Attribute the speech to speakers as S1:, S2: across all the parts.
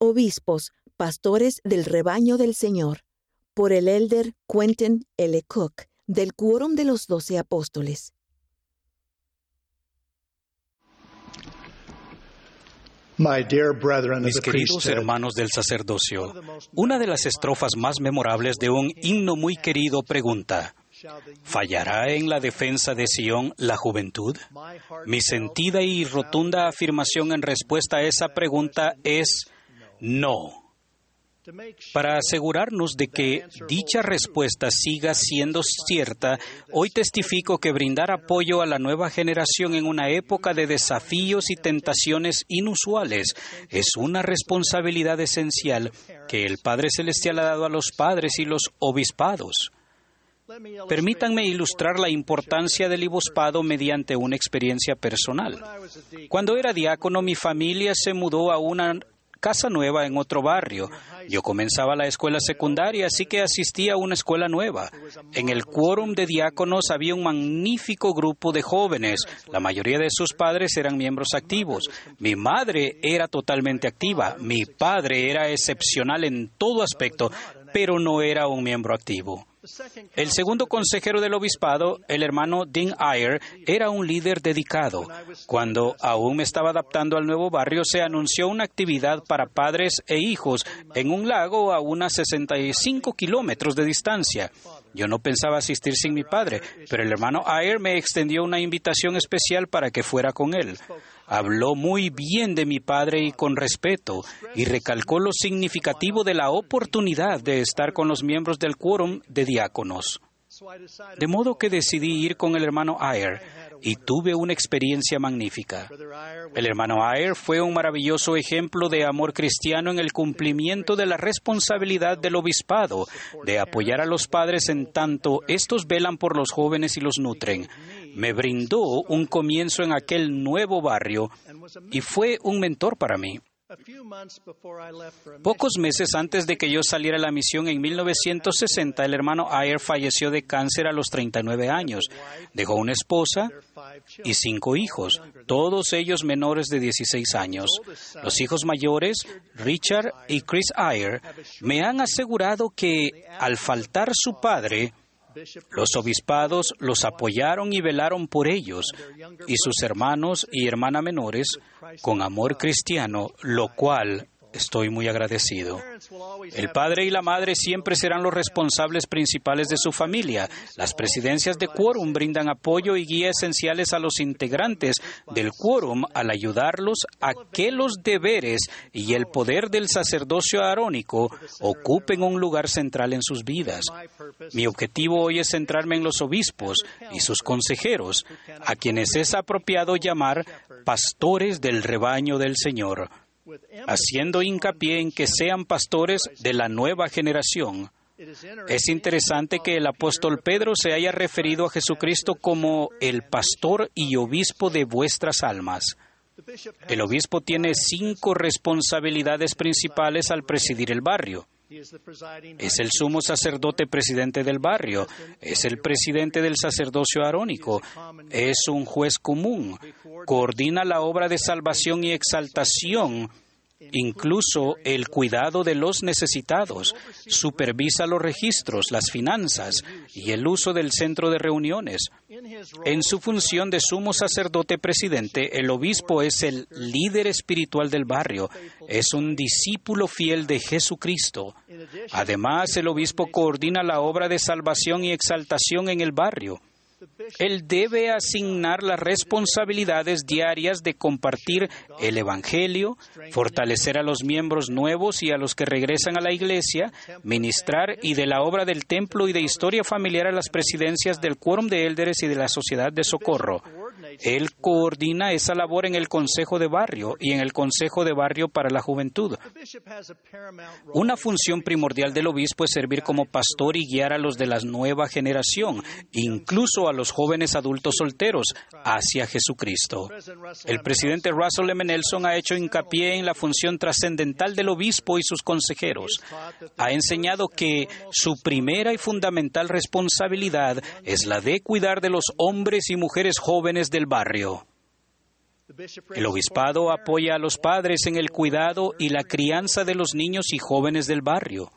S1: Obispos, pastores del rebaño del Señor, por el elder Quentin L. Cook, del Quórum de los Doce Apóstoles.
S2: Mis queridos hermanos del sacerdocio, una de las estrofas más memorables de un himno muy querido pregunta, ¿fallará en la defensa de Sión la juventud? Mi sentida y rotunda afirmación en respuesta a esa pregunta es no. Para asegurarnos de que dicha respuesta siga siendo cierta, hoy testifico que brindar apoyo a la nueva generación en una época de desafíos y tentaciones inusuales es una responsabilidad esencial que el Padre Celestial ha dado a los padres y los obispados. Permítanme ilustrar la importancia del obispado mediante una experiencia personal. Cuando era diácono, mi familia se mudó a una casa nueva en otro barrio. Yo comenzaba la escuela secundaria, así que asistía a una escuela nueva. En el quórum de diáconos había un magnífico grupo de jóvenes. La mayoría de sus padres eran miembros activos. Mi madre era totalmente activa. Mi padre era excepcional en todo aspecto, pero no era un miembro activo. El segundo consejero del obispado, el hermano Dean Ayer, era un líder dedicado. Cuando aún me estaba adaptando al nuevo barrio, se anunció una actividad para padres e hijos en un lago a unas 65 kilómetros de distancia. Yo no pensaba asistir sin mi padre, pero el hermano Ayer me extendió una invitación especial para que fuera con él. Habló muy bien de mi padre y con respeto, y recalcó lo significativo de la oportunidad de estar con los miembros del quórum de diáconos. De modo que decidí ir con el hermano Ayer y tuve una experiencia magnífica. El hermano Ayer fue un maravilloso ejemplo de amor cristiano en el cumplimiento de la responsabilidad del obispado de apoyar a los padres en tanto estos velan por los jóvenes y los nutren. Me brindó un comienzo en aquel nuevo barrio y fue un mentor para mí. Pocos meses antes de que yo saliera a la misión en 1960, el hermano Ayer falleció de cáncer a los 39 años. Dejó una esposa y cinco hijos, todos ellos menores de 16 años. Los hijos mayores, Richard y Chris Ayer, me han asegurado que al faltar su padre, los obispados los apoyaron y velaron por ellos y sus hermanos y hermanas menores con amor cristiano, lo cual Estoy muy agradecido. El padre y la madre siempre serán los responsables principales de su familia. Las presidencias de quórum brindan apoyo y guía esenciales a los integrantes del quórum al ayudarlos a que los deberes y el poder del sacerdocio arónico ocupen un lugar central en sus vidas. Mi objetivo hoy es centrarme en los obispos y sus consejeros, a quienes es apropiado llamar pastores del rebaño del Señor haciendo hincapié en que sean pastores de la nueva generación. Es interesante que el apóstol Pedro se haya referido a Jesucristo como el pastor y obispo de vuestras almas. El obispo tiene cinco responsabilidades principales al presidir el barrio. Es el sumo sacerdote presidente del barrio, es el presidente del sacerdocio arónico, es un juez común, coordina la obra de salvación y exaltación incluso el cuidado de los necesitados, supervisa los registros, las finanzas y el uso del centro de reuniones. En su función de sumo sacerdote presidente, el obispo es el líder espiritual del barrio, es un discípulo fiel de Jesucristo. Además, el obispo coordina la obra de salvación y exaltación en el barrio. Él debe asignar las responsabilidades diarias de compartir el Evangelio, fortalecer a los miembros nuevos y a los que regresan a la iglesia, ministrar y de la obra del templo y de historia familiar a las presidencias del quórum de élderes y de la sociedad de socorro. Él coordina esa labor en el Consejo de Barrio y en el Consejo de Barrio para la Juventud. Una función primordial del obispo es servir como pastor y guiar a los de la nueva generación, incluso a los jóvenes adultos solteros, hacia Jesucristo. El presidente Russell M. Nelson ha hecho hincapié en la función trascendental del obispo y sus consejeros. Ha enseñado que su primera y fundamental responsabilidad es la de cuidar de los hombres y mujeres jóvenes barrio. El obispado apoya a los padres en el cuidado y la crianza de los niños y jóvenes del barrio.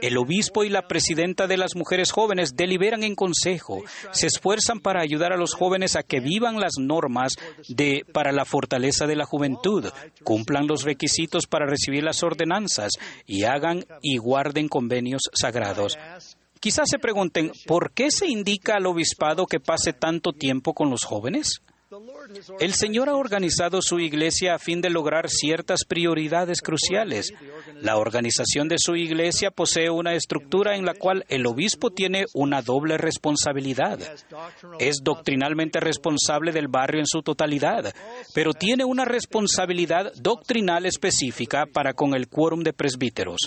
S2: El obispo y la presidenta de las mujeres jóvenes deliberan en consejo, se esfuerzan para ayudar a los jóvenes a que vivan las normas de para la fortaleza de la juventud, cumplan los requisitos para recibir las ordenanzas y hagan y guarden convenios sagrados. Quizás se pregunten, ¿por qué se indica al obispado que pase tanto tiempo con los jóvenes? El Señor ha organizado su iglesia a fin de lograr ciertas prioridades cruciales. La organización de su iglesia posee una estructura en la cual el obispo tiene una doble responsabilidad. Es doctrinalmente responsable del barrio en su totalidad, pero tiene una responsabilidad doctrinal específica para con el quórum de presbíteros.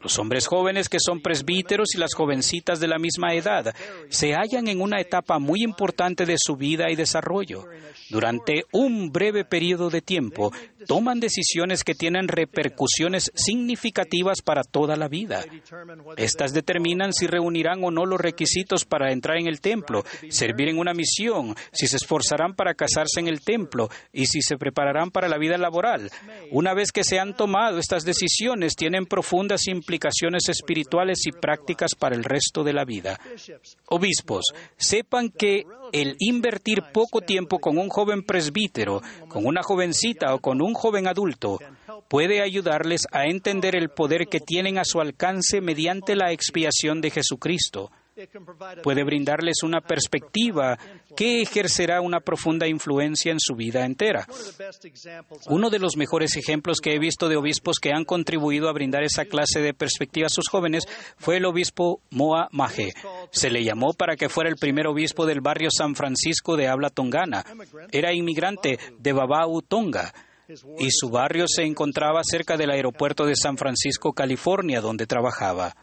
S2: Los hombres jóvenes que son presbíteros y las jovencitas de la misma edad se hallan en una etapa muy importante de su vida y desarrollo. Durante un breve periodo de tiempo, toman decisiones que tienen repercusiones significativas para toda la vida. Estas determinan si reunirán o no los requisitos para entrar en el templo, servir en una misión, si se esforzarán para casarse en el templo y si se prepararán para la vida laboral. Una vez que se han tomado estas decisiones, tienen profundas implicaciones espirituales y prácticas para el resto de la vida. Obispos, sepan que el invertir poco tiempo con un joven presbítero, con una jovencita o con un joven adulto puede ayudarles a entender el poder que tienen a su alcance mediante la expiación de Jesucristo puede brindarles una perspectiva que ejercerá una profunda influencia en su vida entera. Uno de los mejores ejemplos que he visto de obispos que han contribuido a brindar esa clase de perspectiva a sus jóvenes fue el obispo Moa Maje. Se le llamó para que fuera el primer obispo del barrio San Francisco de habla tongana. Era inmigrante de Babau, Tonga y su barrio se encontraba cerca del aeropuerto de San Francisco, California, donde trabajaba.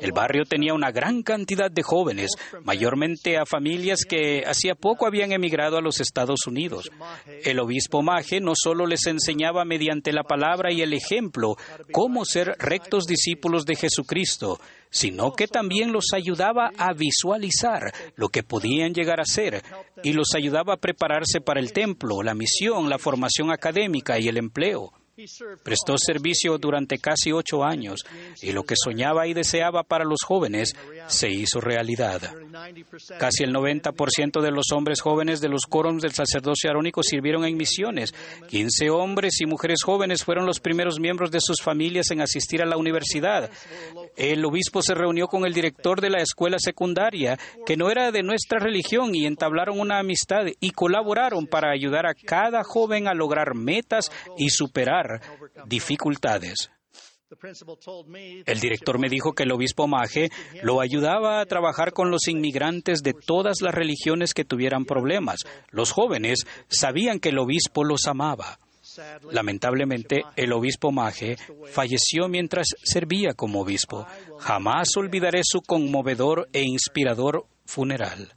S2: El barrio tenía una gran cantidad de jóvenes, mayormente a familias que hacía poco habían emigrado a los Estados Unidos. El obispo Maje no solo les enseñaba mediante la palabra y el ejemplo cómo ser rectos discípulos de Jesucristo, sino que también los ayudaba a visualizar lo que podían llegar a ser y los ayudaba a prepararse para el templo, la misión, la formación académica y el empleo. Prestó servicio durante casi ocho años y lo que soñaba y deseaba para los jóvenes se hizo realidad. Casi el 90% de los hombres jóvenes de los coros del sacerdocio arónico sirvieron en misiones. 15 hombres y mujeres jóvenes fueron los primeros miembros de sus familias en asistir a la universidad. El obispo se reunió con el director de la escuela secundaria, que no era de nuestra religión, y entablaron una amistad y colaboraron para ayudar a cada joven a lograr metas y superar dificultades. El director me dijo que el obispo Maje lo ayudaba a trabajar con los inmigrantes de todas las religiones que tuvieran problemas. Los jóvenes sabían que el obispo los amaba. Lamentablemente, el obispo Maje falleció mientras servía como obispo. Jamás olvidaré su conmovedor e inspirador funeral.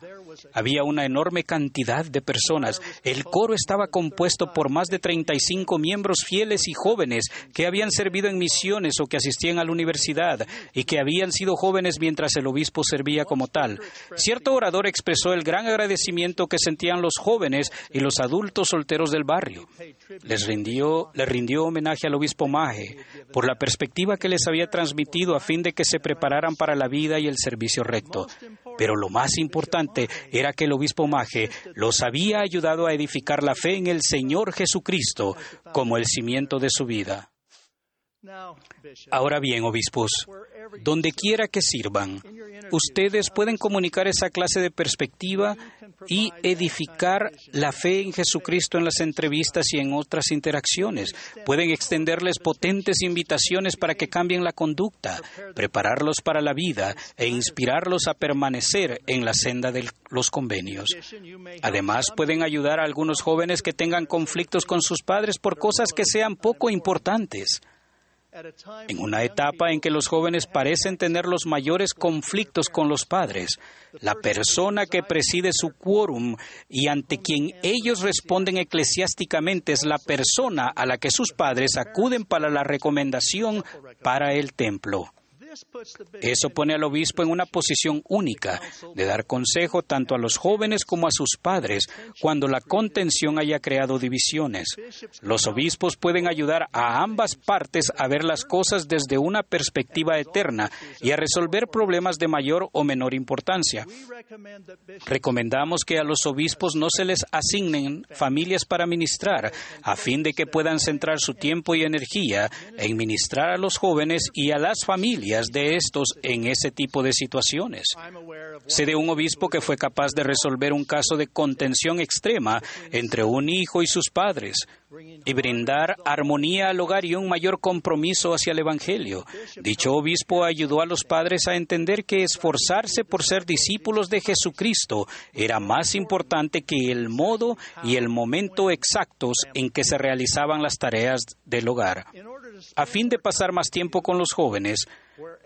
S2: Había una enorme cantidad de personas. El coro estaba compuesto por más de 35 miembros fieles y jóvenes que habían servido en misiones o que asistían a la universidad y que habían sido jóvenes mientras el obispo servía como tal. Cierto orador expresó el gran agradecimiento que sentían los jóvenes y los adultos solteros del barrio. Les rindió, le rindió homenaje al obispo Maje por la perspectiva que les había transmitido a fin de que se prepararan para la vida y el servicio recto. Pero lo más importante era que el obispo Maje los había ayudado a edificar la fe en el Señor Jesucristo como el cimiento de su vida. Ahora bien, obispos, donde quiera que sirvan, ustedes pueden comunicar esa clase de perspectiva y edificar la fe en Jesucristo en las entrevistas y en otras interacciones. Pueden extenderles potentes invitaciones para que cambien la conducta, prepararlos para la vida e inspirarlos a permanecer en la senda de los convenios. Además, pueden ayudar a algunos jóvenes que tengan conflictos con sus padres por cosas que sean poco importantes. En una etapa en que los jóvenes parecen tener los mayores conflictos con los padres, la persona que preside su quórum y ante quien ellos responden eclesiásticamente es la persona a la que sus padres acuden para la recomendación para el templo. Eso pone al obispo en una posición única de dar consejo tanto a los jóvenes como a sus padres cuando la contención haya creado divisiones. Los obispos pueden ayudar a ambas partes a ver las cosas desde una perspectiva eterna y a resolver problemas de mayor o menor importancia. Recomendamos que a los obispos no se les asignen familias para ministrar, a fin de que puedan centrar su tiempo y energía en ministrar a los jóvenes y a las familias de estos en ese tipo de situaciones. Sé de un obispo que fue capaz de resolver un caso de contención extrema entre un hijo y sus padres y brindar armonía al hogar y un mayor compromiso hacia el Evangelio. Dicho obispo ayudó a los padres a entender que esforzarse por ser discípulos de Jesucristo era más importante que el modo y el momento exactos en que se realizaban las tareas del hogar. A fin de pasar más tiempo con los jóvenes,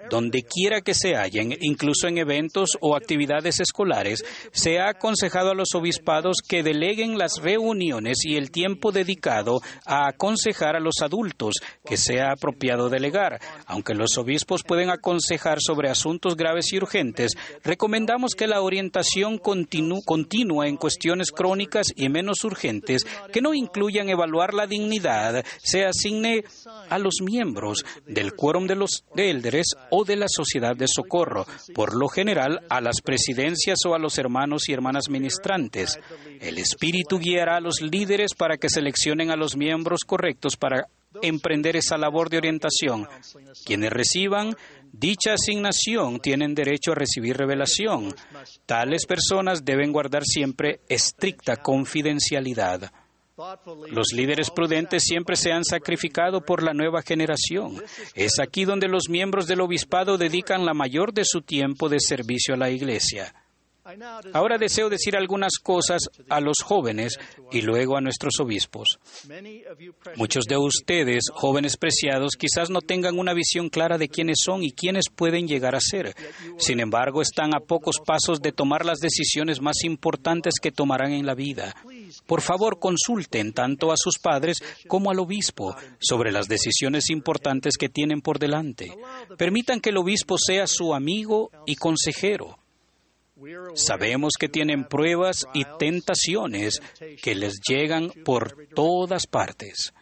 S2: donde quiera que se hallen, incluso en eventos o actividades escolares, se ha aconsejado a los obispados que deleguen las reuniones y el tiempo dedicado a aconsejar a los adultos que sea apropiado delegar. Aunque los obispos pueden aconsejar sobre asuntos graves y urgentes, recomendamos que la orientación continua en cuestiones crónicas y menos urgentes, que no incluyan evaluar la dignidad, se asigne a los miembros del quórum de los de de la sociedad de socorro, por lo general a las presidencias o a los hermanos y hermanas ministrantes. El Espíritu guiará a los líderes para que seleccionen a los miembros correctos para emprender esa labor de orientación. Quienes reciban dicha asignación tienen derecho a recibir revelación. Tales personas deben guardar siempre estricta confidencialidad. Los líderes prudentes siempre se han sacrificado por la nueva generación. Es aquí donde los miembros del obispado dedican la mayor de su tiempo de servicio a la Iglesia. Ahora deseo decir algunas cosas a los jóvenes y luego a nuestros obispos. Muchos de ustedes, jóvenes preciados, quizás no tengan una visión clara de quiénes son y quiénes pueden llegar a ser. Sin embargo, están a pocos pasos de tomar las decisiones más importantes que tomarán en la vida. Por favor, consulten tanto a sus padres como al obispo sobre las decisiones importantes que tienen por delante. Permitan que el obispo sea su amigo y consejero. Sabemos que tienen pruebas y tentaciones que les llegan por todas partes.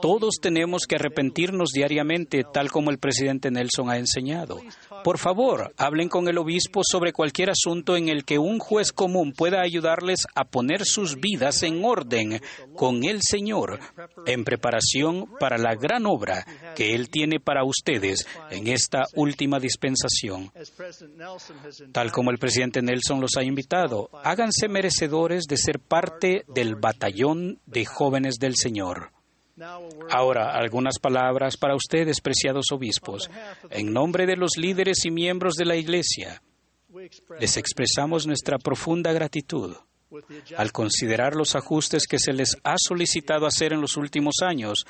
S2: Todos tenemos que arrepentirnos diariamente, tal como el presidente Nelson ha enseñado. Por favor, hablen con el obispo sobre cualquier asunto en el que un juez común pueda ayudarles a poner sus vidas en orden con el Señor en preparación para la gran obra que Él tiene para ustedes en esta última dispensación. Tal como el presidente Nelson los ha invitado, háganse merecedores de ser parte del batallón de jóvenes del Señor. Ahora, algunas palabras para ustedes, preciados obispos. En nombre de los líderes y miembros de la Iglesia, les expresamos nuestra profunda gratitud al considerar los ajustes que se les ha solicitado hacer en los últimos años.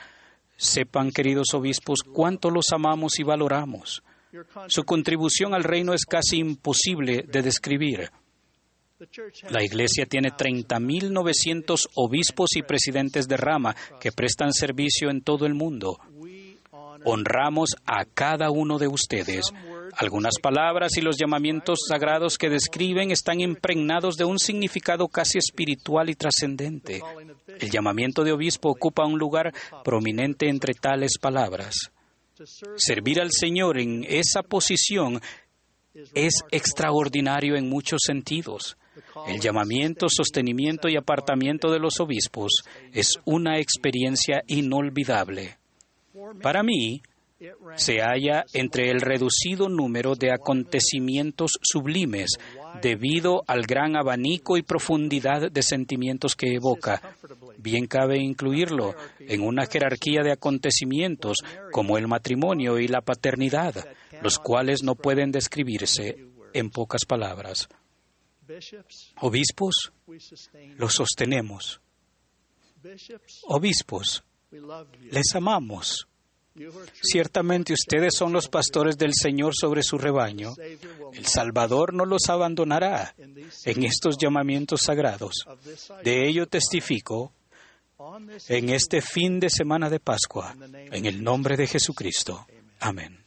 S2: Sepan, queridos obispos, cuánto los amamos y valoramos. Su contribución al reino es casi imposible de describir. La Iglesia tiene 30.900 obispos y presidentes de rama que prestan servicio en todo el mundo. Honramos a cada uno de ustedes. Algunas palabras y los llamamientos sagrados que describen están impregnados de un significado casi espiritual y trascendente. El llamamiento de obispo ocupa un lugar prominente entre tales palabras. Servir al Señor en esa posición es extraordinario en muchos sentidos. El llamamiento, sostenimiento y apartamiento de los obispos es una experiencia inolvidable. Para mí, se halla entre el reducido número de acontecimientos sublimes debido al gran abanico y profundidad de sentimientos que evoca. Bien cabe incluirlo en una jerarquía de acontecimientos como el matrimonio y la paternidad, los cuales no pueden describirse en pocas palabras. Obispos, los sostenemos. Obispos, les amamos. Ciertamente ustedes son los pastores del Señor sobre su rebaño. El Salvador no los abandonará en estos llamamientos sagrados. De ello testifico en este fin de semana de Pascua, en el nombre de Jesucristo. Amén.